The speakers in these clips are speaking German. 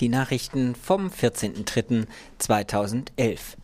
Die Nachrichten vom 14.03.2011.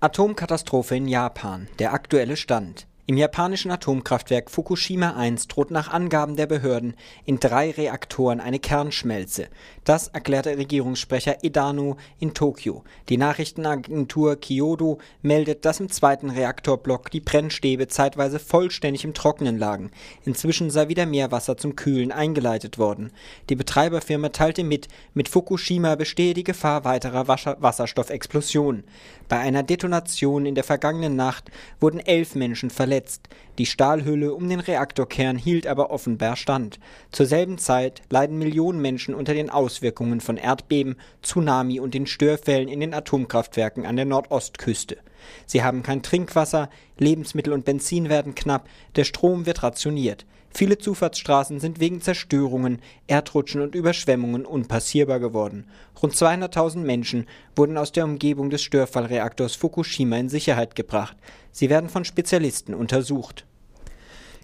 Atomkatastrophe in Japan. Der aktuelle Stand. Im japanischen Atomkraftwerk Fukushima 1 droht nach Angaben der Behörden in drei Reaktoren eine Kernschmelze. Das erklärte Regierungssprecher Edano in Tokio. Die Nachrichtenagentur Kyodo meldet, dass im zweiten Reaktorblock die Brennstäbe zeitweise vollständig im Trocknen lagen. Inzwischen sei wieder mehr Wasser zum Kühlen eingeleitet worden. Die Betreiberfirma teilte mit, mit Fukushima bestehe die Gefahr weiterer Wasserstoffexplosionen. Bei einer Detonation in der vergangenen Nacht wurden elf Menschen verletzt verletzt. Die Stahlhülle um den Reaktorkern hielt aber offenbar stand. Zur selben Zeit leiden Millionen Menschen unter den Auswirkungen von Erdbeben, Tsunami und den Störfällen in den Atomkraftwerken an der Nordostküste. Sie haben kein Trinkwasser, Lebensmittel und Benzin werden knapp, der Strom wird rationiert. Viele Zufahrtsstraßen sind wegen Zerstörungen, Erdrutschen und Überschwemmungen unpassierbar geworden. Rund 200.000 Menschen wurden aus der Umgebung des Störfallreaktors Fukushima in Sicherheit gebracht. Sie werden von Spezialisten untersucht.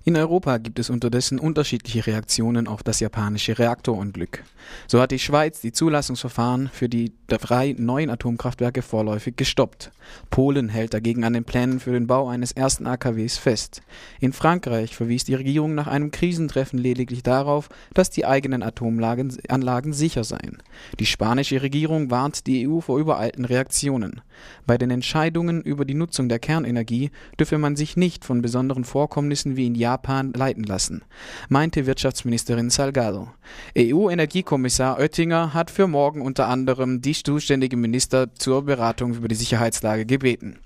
In Europa gibt es unterdessen unterschiedliche Reaktionen auf das japanische Reaktorunglück. So hat die Schweiz die Zulassungsverfahren für die drei neuen Atomkraftwerke vorläufig gestoppt. Polen hält dagegen an den Plänen für den Bau eines ersten AKWs fest. In Frankreich verwies die Regierung nach einem Krisentreffen lediglich darauf, dass die eigenen Atomanlagen sicher seien. Die spanische Regierung warnt die EU vor übereilten Reaktionen. Bei den Entscheidungen über die Nutzung der Kernenergie dürfe man sich nicht von besonderen Vorkommnissen wie in Japan leiten lassen, meinte Wirtschaftsministerin Salgado. EU-Energiekommissar Oettinger hat für morgen unter anderem die zuständige Minister zur Beratung über die Sicherheitslage gebeten.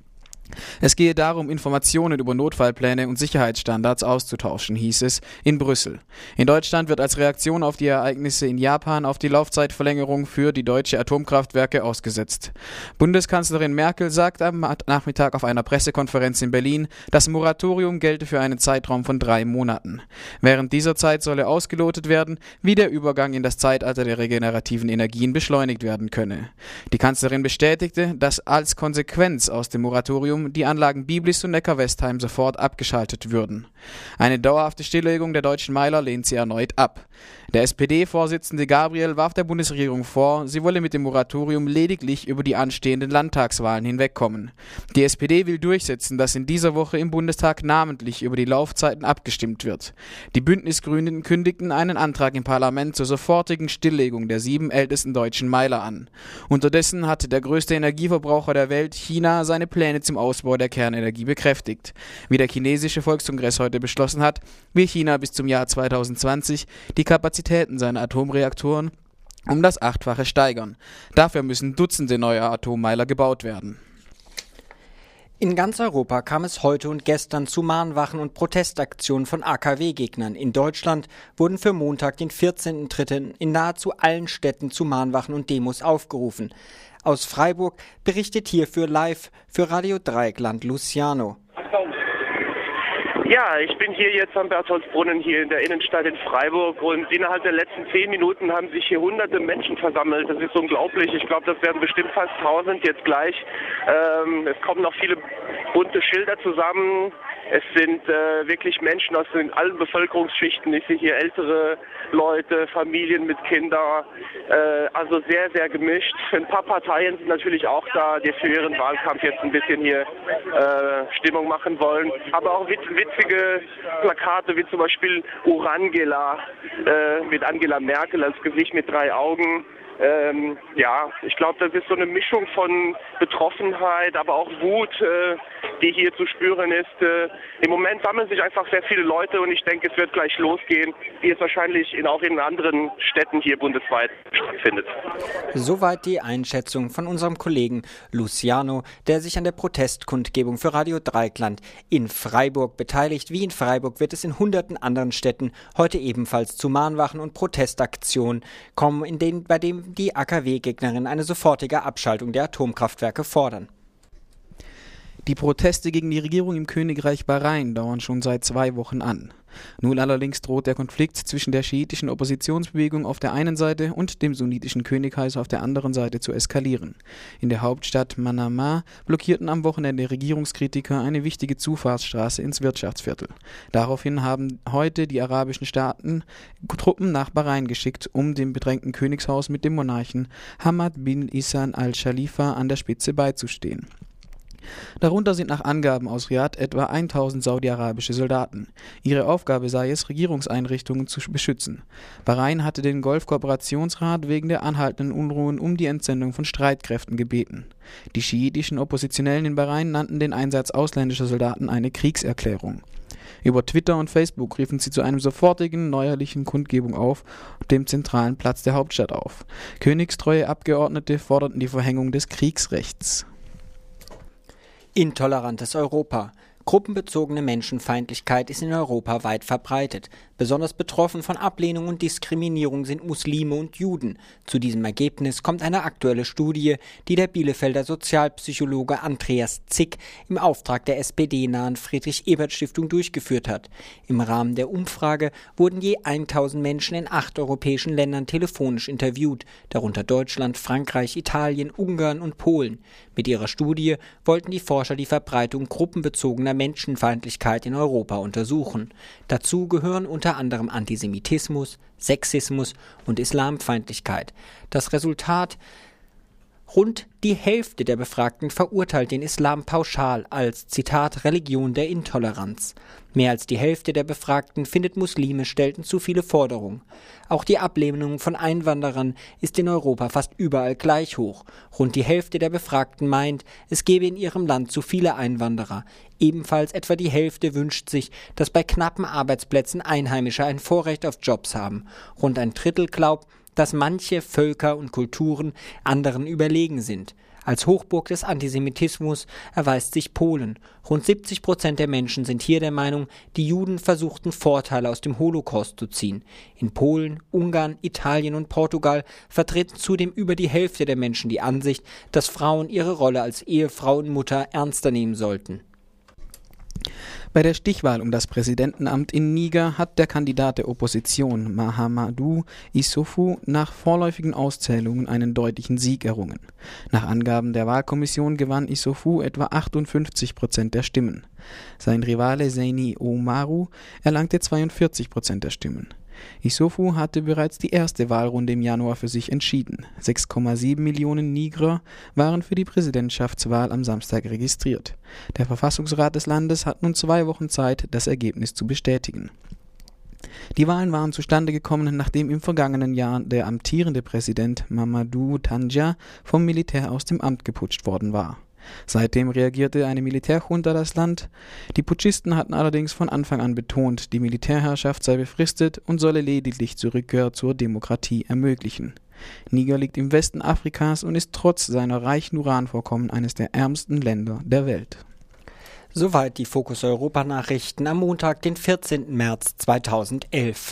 Es gehe darum, Informationen über Notfallpläne und Sicherheitsstandards auszutauschen, hieß es in Brüssel. In Deutschland wird als Reaktion auf die Ereignisse in Japan auf die Laufzeitverlängerung für die deutsche Atomkraftwerke ausgesetzt. Bundeskanzlerin Merkel sagt am Nachmittag auf einer Pressekonferenz in Berlin, das Moratorium gelte für einen Zeitraum von drei Monaten. Während dieser Zeit solle ausgelotet werden, wie der Übergang in das Zeitalter der regenerativen Energien beschleunigt werden könne. Die Kanzlerin bestätigte, dass als Konsequenz aus dem Moratorium die Anlagen Biblis und Neckar-Westheim sofort abgeschaltet würden. Eine dauerhafte Stilllegung der deutschen Meiler lehnt sie erneut ab. Der SPD-Vorsitzende Gabriel warf der Bundesregierung vor, sie wolle mit dem Moratorium lediglich über die anstehenden Landtagswahlen hinwegkommen. Die SPD will durchsetzen, dass in dieser Woche im Bundestag namentlich über die Laufzeiten abgestimmt wird. Die Bündnisgrünen kündigten einen Antrag im Parlament zur sofortigen Stilllegung der sieben ältesten deutschen Meiler an. Unterdessen hatte der größte Energieverbraucher der Welt, China, seine Pläne zum Ausbau der Kernenergie bekräftigt. Wie der chinesische Volkskongress heute beschlossen hat, will China bis zum Jahr 2020 die Kapazitäten seiner Atomreaktoren um das Achtfache steigern. Dafür müssen Dutzende neuer Atommeiler gebaut werden. In ganz Europa kam es heute und gestern zu Mahnwachen und Protestaktionen von AKW-Gegnern. In Deutschland wurden für Montag, den 14.3. in nahezu allen Städten zu Mahnwachen und Demos aufgerufen. Aus Freiburg berichtet hierfür live für Radio Dreieckland Luciano. Ja, ich bin hier jetzt am Bertholdsbrunnen hier in der Innenstadt in Freiburg und innerhalb der letzten zehn Minuten haben sich hier hunderte Menschen versammelt. Das ist unglaublich. Ich glaube, das werden bestimmt fast tausend jetzt gleich. Ähm, es kommen noch viele bunte Schilder zusammen. Es sind äh, wirklich Menschen aus den allen Bevölkerungsschichten. Ich sehe hier ältere Leute, Familien mit Kindern. Äh, also sehr, sehr gemischt. Ein paar Parteien sind natürlich auch da, die für ihren Wahlkampf jetzt ein bisschen hier äh, Stimmung machen wollen. Aber auch witz witzige Plakate wie zum Beispiel Urangela äh, mit Angela Merkel als Gesicht mit drei Augen. Ähm, ja, ich glaube, das ist so eine Mischung von Betroffenheit, aber auch Wut, äh, die hier zu spüren ist. Äh, Im Moment sammeln sich einfach sehr viele Leute und ich denke, es wird gleich losgehen, wie es wahrscheinlich in, auch in anderen Städten hier bundesweit stattfindet. Soweit die Einschätzung von unserem Kollegen Luciano, der sich an der Protestkundgebung für Radio Dreikland in Freiburg beteiligt. Wie in Freiburg wird es in hunderten anderen Städten heute ebenfalls zu Mahnwachen und Protestaktionen kommen, in denen, bei denen die AKW-Gegnerinnen eine sofortige Abschaltung der Atomkraftwerke fordern. Die Proteste gegen die Regierung im Königreich Bahrain dauern schon seit zwei Wochen an. Nun allerdings droht der Konflikt zwischen der schiitischen Oppositionsbewegung auf der einen Seite und dem sunnitischen Königreich auf der anderen Seite zu eskalieren. In der Hauptstadt Manama blockierten am Wochenende Regierungskritiker eine wichtige Zufahrtsstraße ins Wirtschaftsviertel. Daraufhin haben heute die arabischen Staaten Truppen nach Bahrain geschickt, um dem bedrängten Königshaus mit dem Monarchen Hamad bin Isan al-Khalifa an der Spitze beizustehen. Darunter sind nach Angaben aus Riad etwa 1000 saudi-arabische Soldaten. Ihre Aufgabe sei es, Regierungseinrichtungen zu beschützen. Bahrain hatte den Golfkooperationsrat wegen der anhaltenden Unruhen um die Entsendung von Streitkräften gebeten. Die schiitischen Oppositionellen in Bahrain nannten den Einsatz ausländischer Soldaten eine Kriegserklärung. Über Twitter und Facebook riefen sie zu einem sofortigen neuerlichen Kundgebung auf dem zentralen Platz der Hauptstadt auf. Königstreue Abgeordnete forderten die Verhängung des Kriegsrechts. Intolerantes Europa. Gruppenbezogene Menschenfeindlichkeit ist in Europa weit verbreitet. Besonders betroffen von Ablehnung und Diskriminierung sind Muslime und Juden. Zu diesem Ergebnis kommt eine aktuelle Studie, die der Bielefelder Sozialpsychologe Andreas Zick im Auftrag der SPD-nahen Friedrich-Ebert-Stiftung durchgeführt hat. Im Rahmen der Umfrage wurden je 1000 Menschen in acht europäischen Ländern telefonisch interviewt, darunter Deutschland, Frankreich, Italien, Ungarn und Polen. Mit ihrer Studie wollten die Forscher die Verbreitung gruppenbezogener Menschenfeindlichkeit in Europa untersuchen. Dazu gehören unter unter anderem Antisemitismus, Sexismus und Islamfeindlichkeit. Das Resultat Rund die Hälfte der Befragten verurteilt den Islam pauschal als Zitat Religion der Intoleranz. Mehr als die Hälfte der Befragten findet Muslime stellten zu viele Forderungen. Auch die Ablehnung von Einwanderern ist in Europa fast überall gleich hoch. Rund die Hälfte der Befragten meint, es gebe in ihrem Land zu viele Einwanderer. Ebenfalls etwa die Hälfte wünscht sich, dass bei knappen Arbeitsplätzen Einheimische ein Vorrecht auf Jobs haben. Rund ein Drittel glaubt, dass manche Völker und Kulturen anderen überlegen sind. Als Hochburg des Antisemitismus erweist sich Polen. Rund 70 Prozent der Menschen sind hier der Meinung, die Juden versuchten Vorteile aus dem Holocaust zu ziehen. In Polen, Ungarn, Italien und Portugal vertreten zudem über die Hälfte der Menschen die Ansicht, dass Frauen ihre Rolle als Ehefrau und Mutter ernster nehmen sollten. Bei der Stichwahl um das Präsidentenamt in Niger hat der Kandidat der Opposition Mahamadou Issoufou nach vorläufigen Auszählungen einen deutlichen Sieg errungen. Nach Angaben der Wahlkommission gewann Issoufou etwa 58 Prozent der Stimmen. Sein Rivale Seini Omaru erlangte 42 Prozent der Stimmen. Issoufou hatte bereits die erste Wahlrunde im Januar für sich entschieden. 6,7 Millionen Niger waren für die Präsidentschaftswahl am Samstag registriert. Der Verfassungsrat des Landes hat nun zwei Wochen Zeit, das Ergebnis zu bestätigen. Die Wahlen waren zustande gekommen, nachdem im vergangenen Jahr der amtierende Präsident Mamadou Tandja vom Militär aus dem Amt geputscht worden war Seitdem reagierte eine Militärjunta das Land. Die Putschisten hatten allerdings von Anfang an betont, die Militärherrschaft sei befristet und solle lediglich zur Rückkehr zur Demokratie ermöglichen. Niger liegt im Westen Afrikas und ist trotz seiner reichen Uranvorkommen eines der ärmsten Länder der Welt. Soweit die Fokus Europa Nachrichten am Montag, den 14. März 2011.